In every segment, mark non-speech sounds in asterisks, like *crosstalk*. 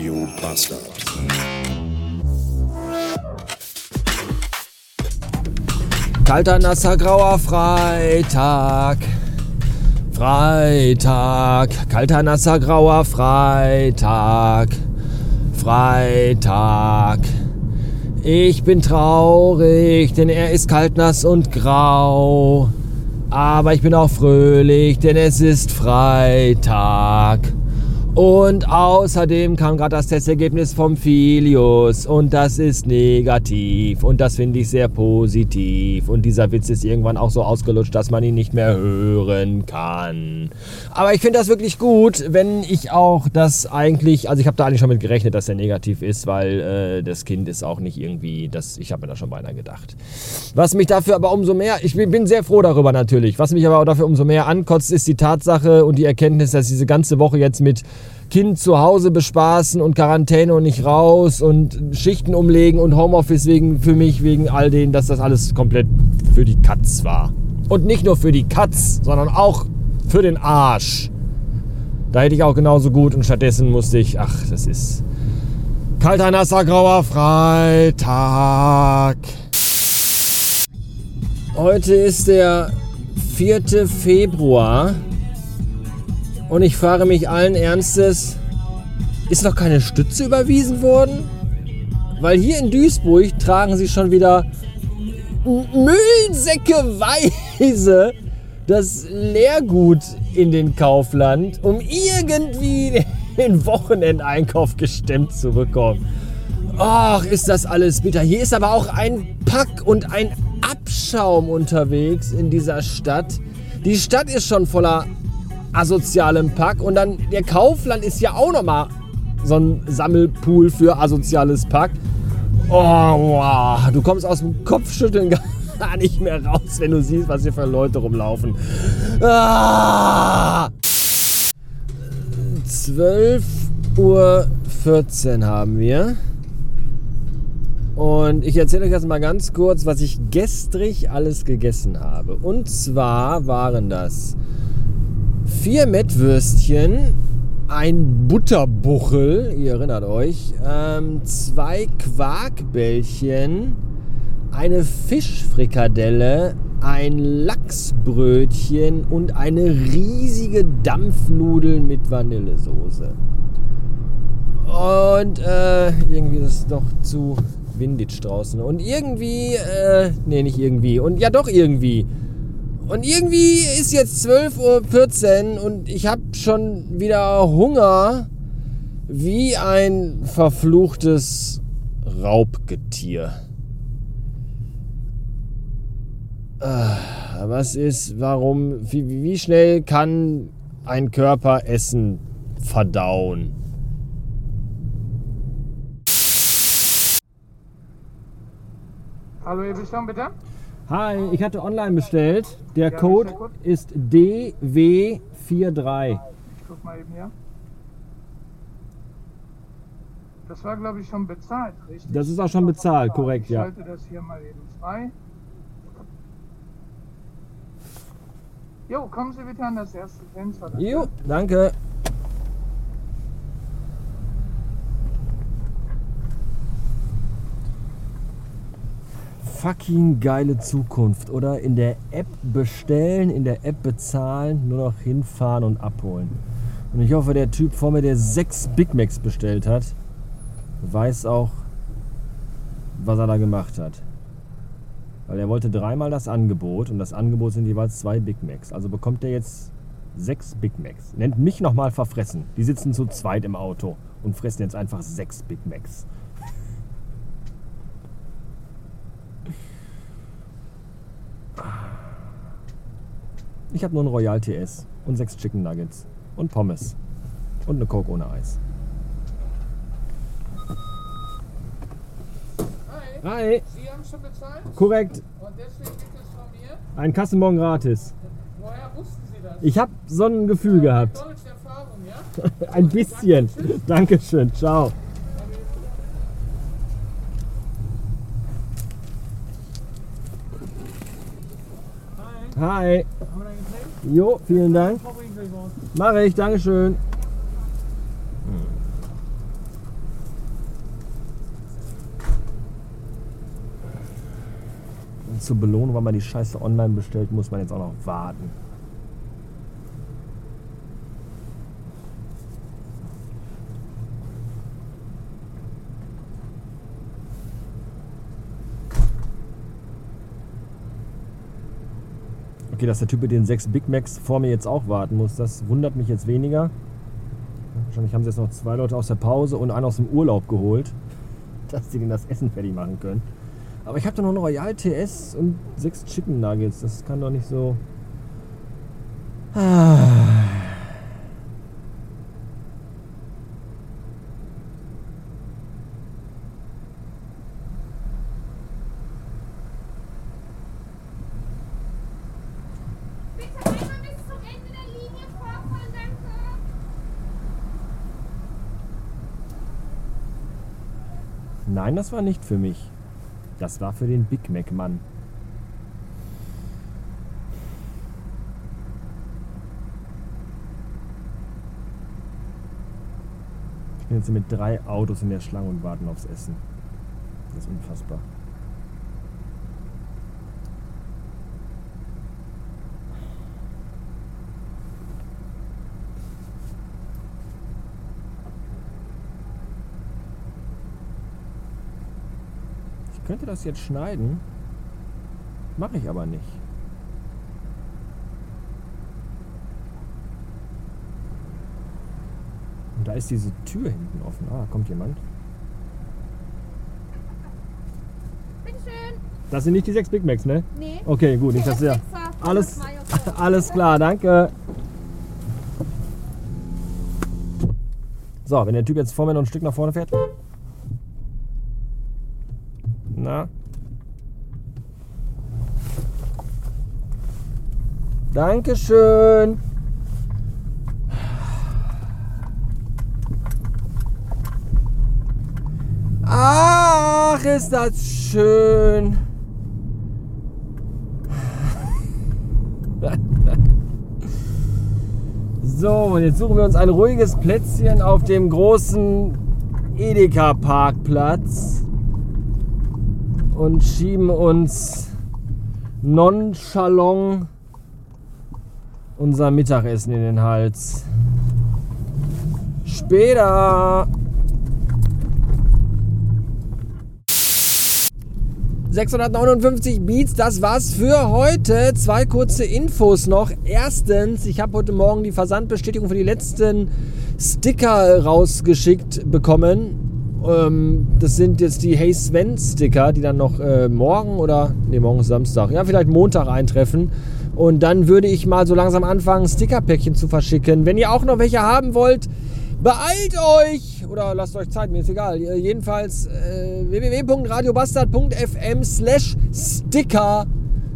Radio Bastard. Kalter, nasser, grauer Freitag. Freitag. Kalter, nasser, grauer Freitag. Freitag. Ich bin traurig, denn er ist kalt, nass und grau. Aber ich bin auch fröhlich, denn es ist Freitag. Und außerdem kam gerade das Testergebnis vom Filius und das ist negativ und das finde ich sehr positiv und dieser Witz ist irgendwann auch so ausgelutscht, dass man ihn nicht mehr hören kann. Aber ich finde das wirklich gut, wenn ich auch das eigentlich, also ich habe da eigentlich schon mit gerechnet, dass er negativ ist, weil äh, das Kind ist auch nicht irgendwie, das, ich habe mir da schon beinahe gedacht. Was mich dafür aber umso mehr, ich bin sehr froh darüber natürlich, was mich aber auch dafür umso mehr ankotzt, ist die Tatsache und die Erkenntnis, dass diese ganze Woche jetzt mit Kind zu Hause bespaßen und Quarantäne und nicht raus und Schichten umlegen und Homeoffice wegen, für mich, wegen all denen, dass das alles komplett für die Katz war. Und nicht nur für die Katz, sondern auch für den Arsch. Da hätte ich auch genauso gut und stattdessen musste ich, ach, das ist kalter, nasser, grauer Freitag. Heute ist der 4. Februar. Und ich frage mich allen Ernstes, ist noch keine Stütze überwiesen worden? Weil hier in Duisburg tragen sie schon wieder Müllsäckeweise das Leergut in den Kaufland, um irgendwie den Wochenendeinkauf gestemmt zu bekommen. Ach, ist das alles bitter. Hier ist aber auch ein Pack und ein Abschaum unterwegs in dieser Stadt. Die Stadt ist schon voller asozialem Pack. Und dann der Kaufland ist ja auch nochmal so ein Sammelpool für asoziales Pack. Oh, wow. du kommst aus dem Kopfschütteln *laughs* gar nicht mehr raus, wenn du siehst, was hier für Leute rumlaufen. Ah! 12 Uhr 14 haben wir. Und ich erzähle euch jetzt mal ganz kurz, was ich gestrig alles gegessen habe. Und zwar waren das vier Mettwürstchen, ein Butterbuchel, ihr erinnert euch, ähm, zwei Quarkbällchen, eine Fischfrikadelle, ein Lachsbrötchen und eine riesige Dampfnudel mit Vanillesoße. Und äh, irgendwie ist es doch zu windig draußen. Und irgendwie, äh, nee, nicht irgendwie. Und ja, doch irgendwie und irgendwie ist jetzt 12.14 Uhr und ich habe schon wieder Hunger wie ein verfluchtes Raubgetier. Ah, was ist, warum, wie, wie schnell kann ein Körper Essen verdauen? Hallo, ihr Bestellung bitte? Hi, ich hatte online bestellt. Der Code ist DW43. Ich guck mal eben hier. Das war, glaube ich, schon bezahlt, richtig? Das ist auch schon bezahlt, korrekt, ja. Ich schalte das hier mal eben frei. Jo, kommen Sie bitte an das erste Fenster. Jo, danke. Fucking geile Zukunft, oder? In der App bestellen, in der App bezahlen, nur noch hinfahren und abholen. Und ich hoffe, der Typ vor mir, der sechs Big Macs bestellt hat, weiß auch, was er da gemacht hat. Weil er wollte dreimal das Angebot und das Angebot sind jeweils zwei Big Macs. Also bekommt er jetzt sechs Big Macs. Nennt mich nochmal verfressen. Die sitzen zu zweit im Auto und fressen jetzt einfach sechs Big Macs. Ich habe nur ein Royal TS und sechs Chicken Nuggets und Pommes und eine Coke ohne Eis. Hi. Hi. Sie haben schon bezahlt? Korrekt. Und deswegen gibt es von mir. Ein Kassenbon gratis. Woher wussten Sie das? Ich habe so ein Gefühl gehabt. McDonalds Erfahrung, ja? *laughs* Ein bisschen. Dankeschön. Ciao. Hi. Getränk? Jo, vielen Dank. Mache ich, Dankeschön. Und zur Belohnung, weil man die Scheiße online bestellt, muss man jetzt auch noch warten. Okay, dass der Typ mit den sechs Big Macs vor mir jetzt auch warten muss, das wundert mich jetzt weniger. Wahrscheinlich haben sie jetzt noch zwei Leute aus der Pause und einen aus dem Urlaub geholt, *laughs* dass sie denn das Essen fertig machen können. Aber ich habe da noch ein Royal TS und sechs Chicken Nuggets. Das kann doch nicht so. Ah. Nein, das war nicht für mich. Das war für den Big Mac Mann. Ich bin jetzt mit drei Autos in der Schlange und warten aufs Essen. Das ist unfassbar. Könnte das jetzt schneiden, mache ich aber nicht. Und da ist diese Tür hinten offen. Ah, kommt jemand. Das sind nicht die sechs Big Macs, ne? Nee. Okay, gut, nicht das ja. Alles, *laughs* alles klar, danke. So, wenn der Typ jetzt vor mir noch ein Stück nach vorne fährt. Dankeschön. Ach, ist das schön. So, und jetzt suchen wir uns ein ruhiges Plätzchen auf dem großen Edeka-Parkplatz und schieben uns nonchalant unser Mittagessen in den Hals. Später! 659 Beats, das war's für heute. Zwei kurze Infos noch. Erstens, ich habe heute Morgen die Versandbestätigung für die letzten Sticker rausgeschickt bekommen. Ähm, das sind jetzt die Hey Sven Sticker, die dann noch äh, morgen oder, ne, morgen ist Samstag, ja, vielleicht Montag eintreffen. Und dann würde ich mal so langsam anfangen, Stickerpäckchen zu verschicken. Wenn ihr auch noch welche haben wollt, beeilt euch! Oder lasst euch Zeit, mir ist egal. Äh, Jedenfalls äh, www.radiobastard.fm slash Sticker.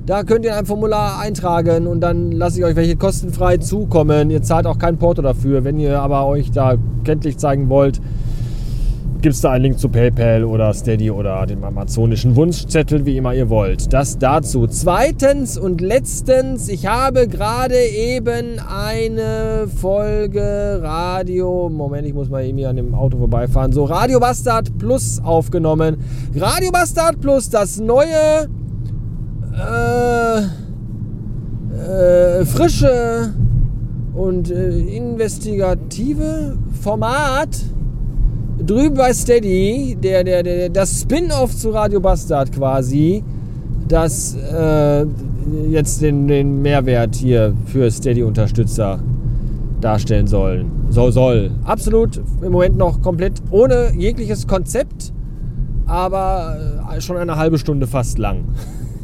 Da könnt ihr ein Formular eintragen und dann lasse ich euch welche kostenfrei zukommen. Ihr zahlt auch kein Porto dafür. Wenn ihr aber euch da kenntlich zeigen wollt, gibt es da einen Link zu PayPal oder Steady oder dem amazonischen Wunschzettel, wie immer ihr wollt. Das dazu. Zweitens und letztens, ich habe gerade eben eine Folge Radio, Moment, ich muss mal eben hier an dem Auto vorbeifahren, so Radio Bastard Plus aufgenommen. Radio Bastard Plus, das neue, äh, äh, frische und äh, investigative Format drüben bei Steady, der, der, der, das Spin-off zu Radio Bastard quasi, das äh, jetzt den, den Mehrwert hier für Steady-Unterstützer darstellen sollen. So soll. Absolut im Moment noch komplett ohne jegliches Konzept, aber äh, schon eine halbe Stunde fast lang. *laughs*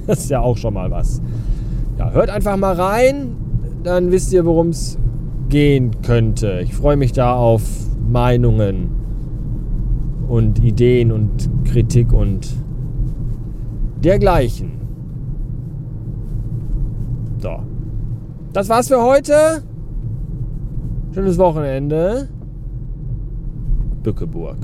Das ist ja auch schon mal was. Ja, hört einfach mal rein, dann wisst ihr, worum es gehen könnte. Ich freue mich da auf Meinungen und Ideen und Kritik und dergleichen. So. Das war's für heute. Schönes Wochenende. Bückeburg.